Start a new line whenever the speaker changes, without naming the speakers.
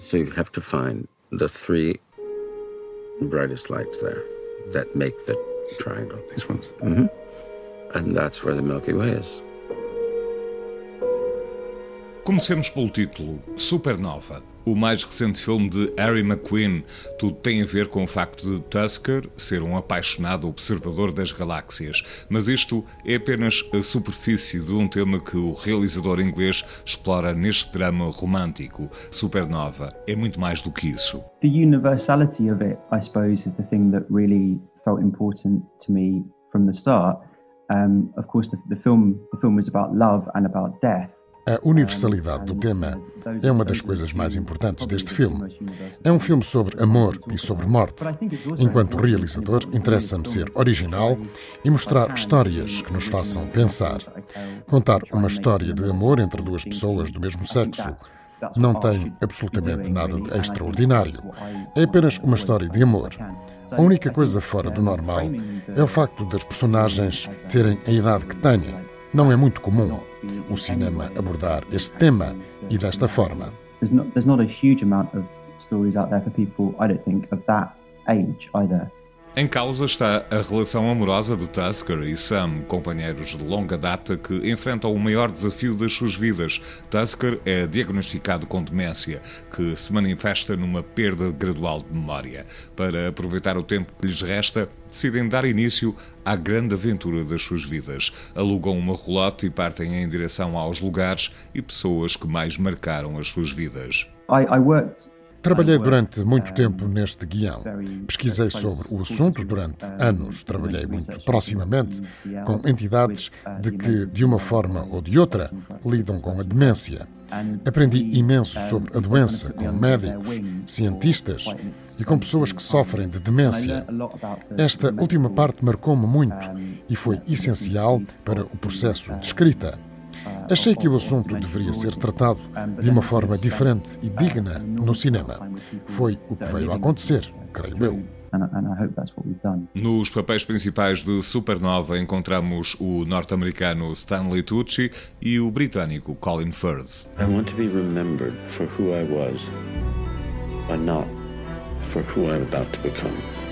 So you have to find the three brightest lights there that make the triangle.
These ones.
Mm-hmm. And that's where the Milky Way is.
Comecemos pelo título, Supernova, o mais recente filme de Harry McQueen. Tudo tem a ver com o facto de Tusker ser um apaixonado observador das galáxias. Mas isto é apenas a superfície de um tema que o realizador inglês explora neste drama romântico. Supernova é muito mais do que isso.
The universality of it, I suppose, is the thing that really felt important to me from the start. Um, of course, the, the film the film was about love and about death.
A universalidade do tema é uma das coisas mais importantes deste filme. É um filme sobre amor e sobre morte. Enquanto realizador, interessa-me ser original e mostrar histórias que nos façam pensar. Contar uma história de amor entre duas pessoas do mesmo sexo não tem absolutamente nada de extraordinário. É apenas uma história de amor. A única coisa fora do normal é o facto das personagens terem a idade que têm. Não é muito comum o cinema abordar este tema e desta forma.
There's not, a huge amount of stories out there for people, I don't think, of that age either.
Em causa está a relação amorosa de Tusker e Sam, companheiros de longa data que enfrentam o maior desafio das suas vidas. Tusker é diagnosticado com demência, que se manifesta numa perda gradual de memória. Para aproveitar o tempo que lhes resta, decidem dar início à grande aventura das suas vidas. Alugam uma rolote e partem em direção aos lugares e pessoas que mais marcaram as suas vidas.
I, I worked
Trabalhei durante muito tempo neste guião. Pesquisei sobre o assunto durante anos. Trabalhei muito proximamente com entidades de que, de uma forma ou de outra, lidam com a demência. Aprendi imenso sobre a doença com médicos, cientistas e com pessoas que sofrem de demência. Esta última parte marcou-me muito e foi essencial para o processo de escrita. Achei que o assunto deveria ser tratado de uma forma diferente e digna no cinema. Foi o que veio a acontecer, creio eu.
Nos papéis principais de Supernova encontramos o norte-americano Stanley Tucci e o britânico Colin Firth.
I want to be remembered for who I was, but not for who I'm about to become.